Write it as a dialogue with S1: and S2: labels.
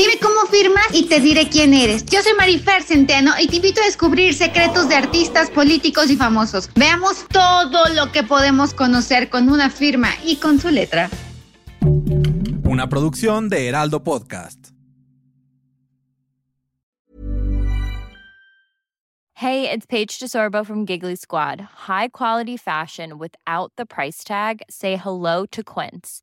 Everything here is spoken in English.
S1: Dime cómo firmas y te diré quién eres. Yo soy Marifer Centeno y te invito a descubrir secretos de artistas, políticos y famosos. Veamos todo lo que podemos conocer con una firma y con su letra.
S2: Una producción de Heraldo Podcast.
S3: Hey, it's Paige DeSorbo from Giggly Squad. High quality fashion without the price tag. Say hello to Quince.